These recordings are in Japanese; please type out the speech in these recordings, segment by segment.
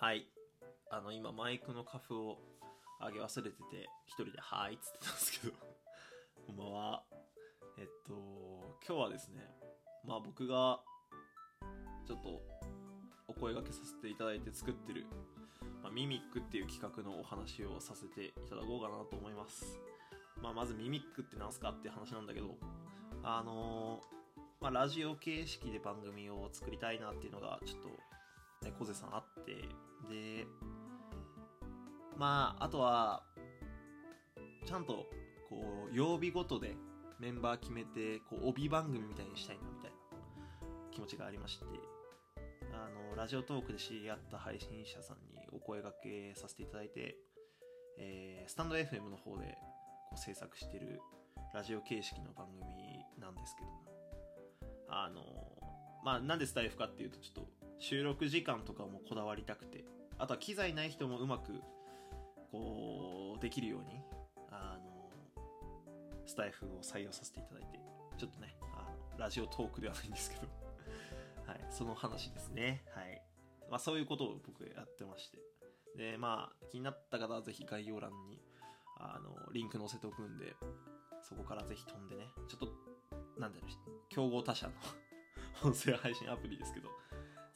はい。あの今マイクのカフを上げ忘れてて一人で「はーい」っつってたんですけど。こんばんは。えっと今日はですねまあ僕がちょっとお声掛けさせていただいて作ってる、まあ、ミミックっていう企画のお話をさせていただこうかなと思います。まあまずミミックって何すかって話なんだけどあのまあラジオ形式で番組を作りたいなっていうのがちょっとね小瀬さんあってでまああとはちゃんとこう曜日ごとでメンバー決めてこう帯番組みたいにしたいなみたいな気持ちがありましてあのラジオトークで知り合った配信者さんにお声掛けさせていただいて、えースタンド FM の方でこう制作してるラジオ形式の番組なんですけどあのまあなんでスタイフかっていうとちょっと収録時間とかもこだわりたくてあとは機材ない人もうまくこうできるようにあのスタイフを採用させていただいてちょっとねあのラジオトークではないんですけど はいその話ですね。はい。まあそういうことを僕やってまして。でまあ気になった方はぜひ概要欄にあのリンク載せておくんでそこからぜひ飛んでねちょっとなんだろう競合他社の 音声配信アプリですけど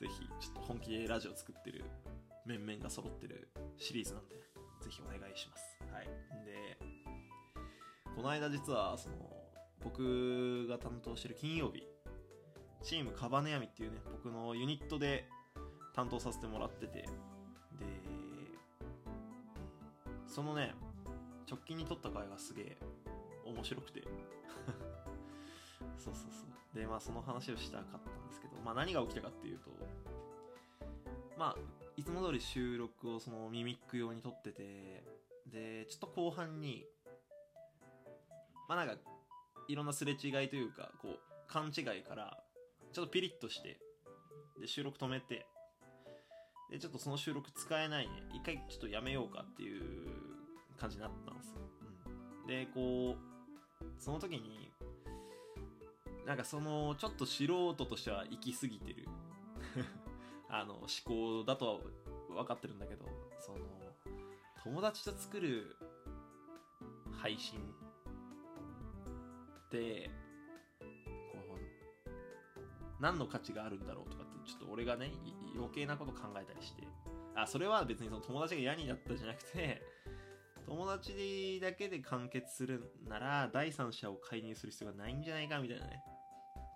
ぜひちょっと本気でラジオ作ってる面々が揃ってるシリーズなんでぜひお願いします。はい。でこの間実はその僕が担当してる金曜日チームカバネヤミっていうね僕のユニットで担当させてもらっててでそのね直近に撮った回がすげえ面白くて。そうそうそう。でまあその話をしたかったんですけどまあ何が起きたかっていうとまあいつも通り収録をそのミミック用に撮っててでちょっと後半にまあなんかいろんなすれ違いというかこう勘違いからちょっとピリッとしてで収録止めてでちょっとその収録使えないね一回ちょっとやめようかっていう感じになったんですよ、うん、でこうその時になんかそのちょっと素人としては行き過ぎてる。あの思考だとは分かってるんだけどその友達と作る配信ってこう何の価値があるんだろうとかってちょっと俺がね余計なこと考えたりして。あそれは別にその友達が嫌になったじゃなくて 友達だけで完結するなら第三者を介入する必要がないんじゃないかみたいなね。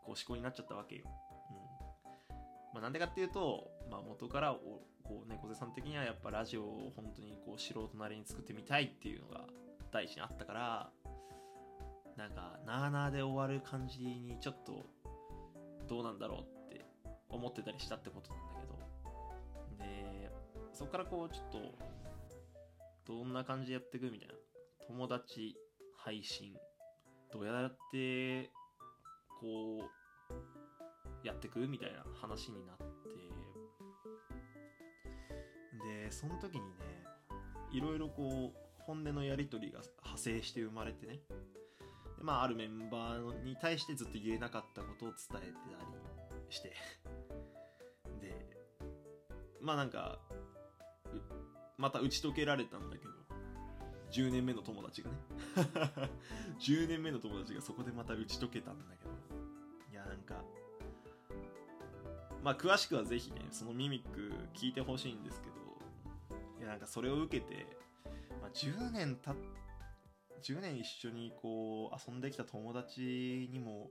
こう思考になっちゃったわけよ。うん。まあ、なんでかっていうと、まあ、元からおこう、ね、小瀬さん的にはやっぱラジオを本当にこう素人なりに作ってみたいっていうのが第一にあったからなんかなあなあで終わる感じにちょっとどうなんだろうって思ってたりしたってことなんだけど。でそこからこうちょっとどんな感じでやっていくみたいな。友達配信。どうやってこうやってくみたいな話になって。でその時にねいろいろこう本音のやり取りが派生して生まれてね。でまああるメンバーに対してずっと言えなかったことを伝えてたりして。でまあなんかまた打ち解けられたんだけど。10年目の友達がね。10年目の友達がそこでまた打ち解けたんだけど。まあ詳しくはぜひねそのミミック聞いてほしいんですけどいやなんかそれを受けて、まあ、10年た10年一緒にこう遊んできた友達にも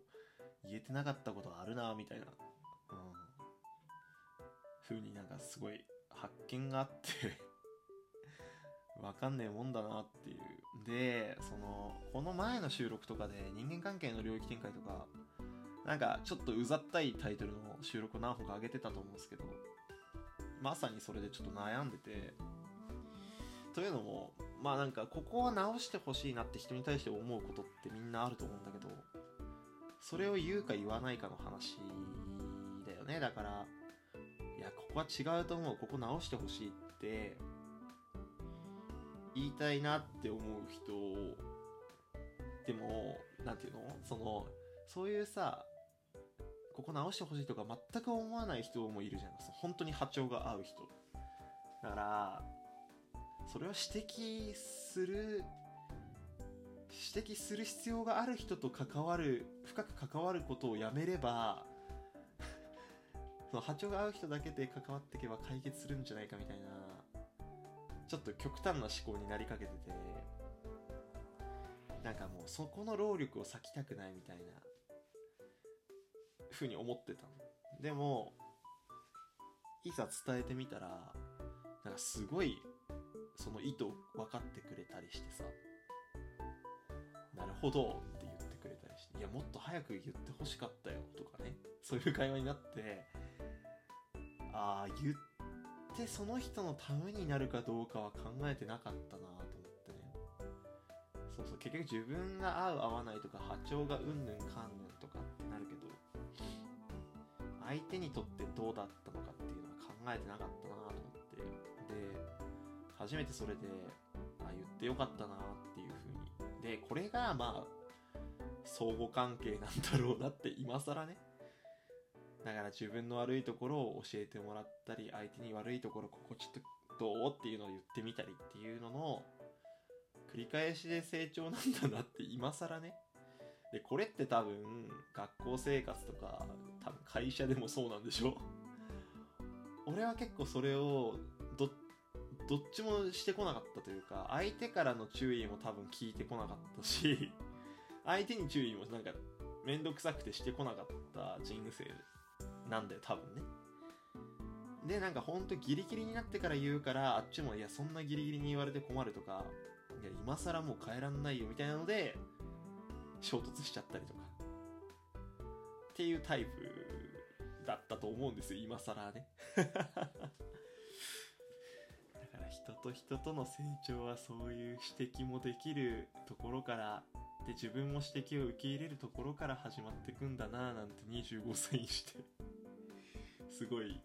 言えてなかったことあるなみたいな、うん、ふうになんかすごい発見があって わかんねえもんだなっていう。でそのこの前の収録とかで人間関係の領域展開とかなんかちょっとうざったいタイトルの収録何本か上げてたと思うんですけどまさにそれでちょっと悩んでてというのもまあなんかここは直してほしいなって人に対して思うことってみんなあると思うんだけどそれを言うか言わないかの話だよね。だからいやここは違うと思う。ここ直してほしいって言いたいなって思う人でもなんていうの？そのそういうさここ直してほしいとか全く思わない人もいるじゃん。そう本当に波長が合う人。だからそれを指摘する指摘する必要がある人と関わる深く関わることをやめれば その波長が合う人だけで関わっていけば解決するんじゃないかみたいなちょっと極端な思考になりかけててなんかもうそこの労力を割きたくないみたいな。ふうに思ってたの。でもいざ伝えてみたらなんかすごいその意図分かってくれたりしてさなるほどって言ってくれたりしていやもっと早く言ってほしかったよとかねそういう会話になってああ言ってその人のためになるかどうかは考えてなかったなと思ってね。そうそう結局自分が合う合わないとか波長がうんぬんかんぬんとか相手にとってどうだったのかっていうのは考えてなかったなと思って。で初めてそれであ言ってよかったなっていう風に。でこれがまあ相互関係なんだろうなって今更ね。だから自分の悪いところを教えてもらったり相手に悪いところここちょっとどうっていうのを言ってみたりっていうのの繰り返しで成長なんだなって今更ね。でこれって多分学校生活とか多分会社でもそうなんでしょ。俺は結構それをどどっちもしてこなかったというか相手からの注意も多分聞いてこなかったし 相手に注意もなんか面倒くさくてしてこなかった人生なんだよ多分ね。でなんかほんとギリギリになってから言うからあっちもいやそんなギリギリに言われて困るとかいや今更もう帰らんないよみたいなので衝突しちゃったりとか。っていうタイプだったと思うんですよ今更ね。だから人と人との成長はそういう指摘もできるところからで自分も指摘を受け入れるところから始まっていくんだななんて25歳にして。すごい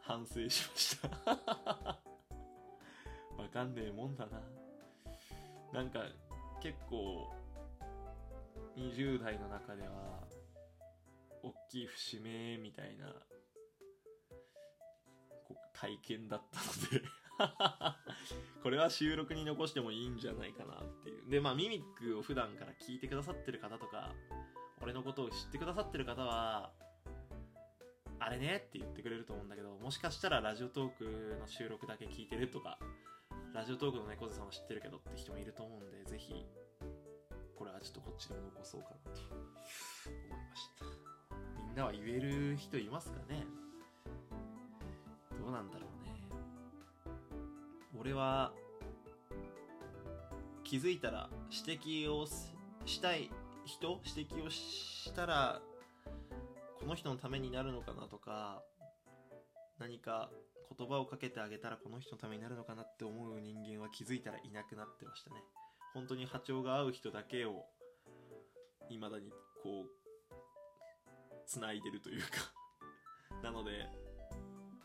反省しました。わかんねえもんだな。なんか結構20代の中では大きい節目みたいな体験だったので。これは収録に残してもいいんじゃないかなっていう。でまあミミックを普段から聞いてくださってる方とか俺のことを知ってくださってる方はあれねって言ってくれると思うんだけどもしかしたらラジオトークの収録だけ聞いてるとかラジオトークの猫背さんは知ってるけどって人もいると思うんでぜひこれはちょっとこっちでも残そうかなと。思いました。みんなは言える人いますかね？どうなんだろうね。俺は気づいたら指摘をしたい人？指摘をしたらこの人のためになるのかなとか何か言葉をかけてあげたらこの人のためになるのかなって思う人間は気づいたらいなくなってましたね。本当に波長が合う人だけを未だにこうつないでるというか。なので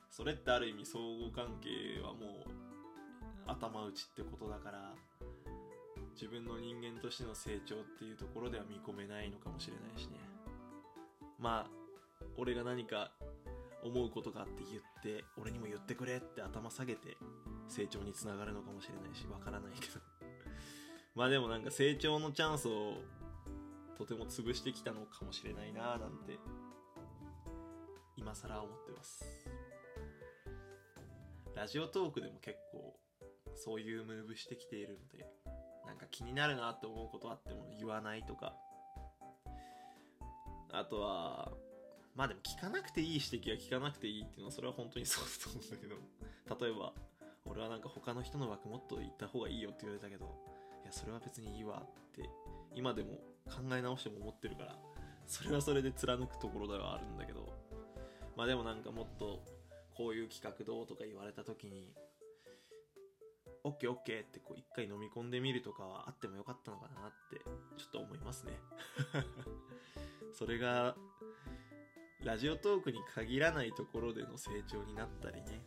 それってある意味相互関係はもう頭打ちってことだから自分の人間としての成長っていうところでは見込めないのかもしれないしね。まあ俺が何か思うことがあって言って俺にも言ってくれって頭下げて成長につながるのかもしれないしわからないけど。まあでもなんか成長のチャンスをとても潰してきたのかもしれないななんて今更思ってます。ラジオトークでも結構そういうムーブしてきているのでなんか気になるなって思うことあっても言わないとか。あとはまあでも聞かなくていい指摘は聞かなくていいっていうのはそれは本当にそうだと思うんだけど。例えば俺はなんか他の人の枠もっと言った方がいいよって言われたけどいやそれは別にいいわって今でも考え直しても思ってるからそれはそれで貫くところではあるんだけど。まあでもなんかもっとこういう企画どうとか言われた時に OKOK ってこう一回飲み込んでみるとかはあってもよかったのかなってちょっと思いますね。それがラジオトークに限らないところでの成長になったりね。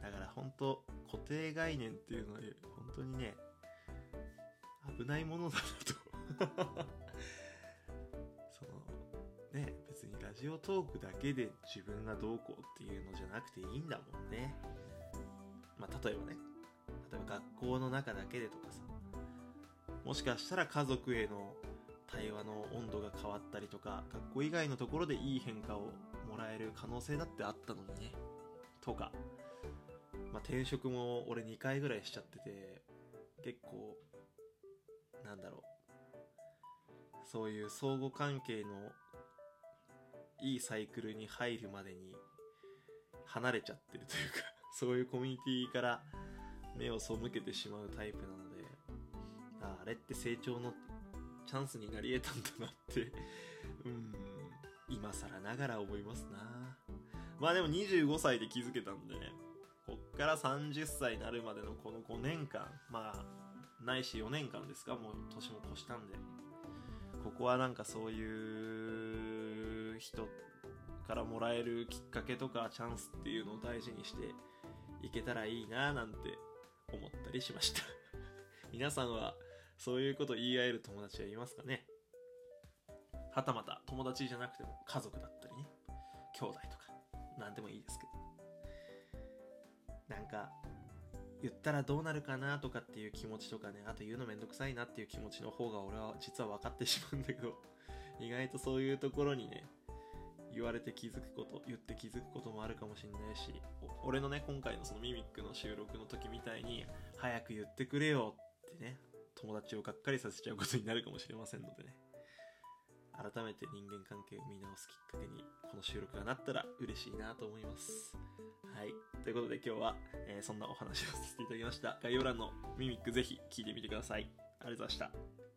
だから本当固定概念っていうのは本当にね危ないものだなと。そのね別にラジオトークだけで自分がどうこうっていうのじゃなくていいんだもんね。まあ、例えばね、例えば学校の中だけでとかさ、もしかしたら家族への対話の温度が変わったりとか、学校以外のところでいい変化をもらえる可能性だってあったのにね。とか、まあ、転職も俺2回ぐらいしちゃってて、結構、なんだろう。そういう相互関係のいいサイクルに入るまでに離れちゃってるというか そういうコミュニティから目を背けてしまうタイプなので、ああれって成長のチャンスになり得たんだなってうん、今更ながら思いますな。まあでも25歳で気づけたんで、こっから30歳になるまでのこの5年間、まあ、ないし4年間ですか、もう年も越したんで。ここはなんかそういう人からもらえるきっかけとかチャンスっていうのを大事にしていけたらいいななんて思ったりしました皆さんはそういうこと言い合える友達はいますかね？はたまた友達じゃなくても家族だったりね。兄弟とか。何でもいいですけど。なんか言ったらどうなるかなとかっていう気持ちとかね。あと言うのめんどくさいなっていう気持ちの方が俺は実は分かってしまうんだけど。意外とそういうところにね言われて気づくこと言って気づくこともあるかもしんないし俺のね今回のそのミミックの収録の時みたいに早く言ってくれよってね友達をがっかりさせちゃうことになるかもしれませんのでね。改めて人間関係を見直すきっかけにこの収録がなったら嬉しいなと思います。はい。ということで今日は、えーそんなお話をさせていただきました。概要欄のミミックぜひ聞いてみてください。ありがとうございました。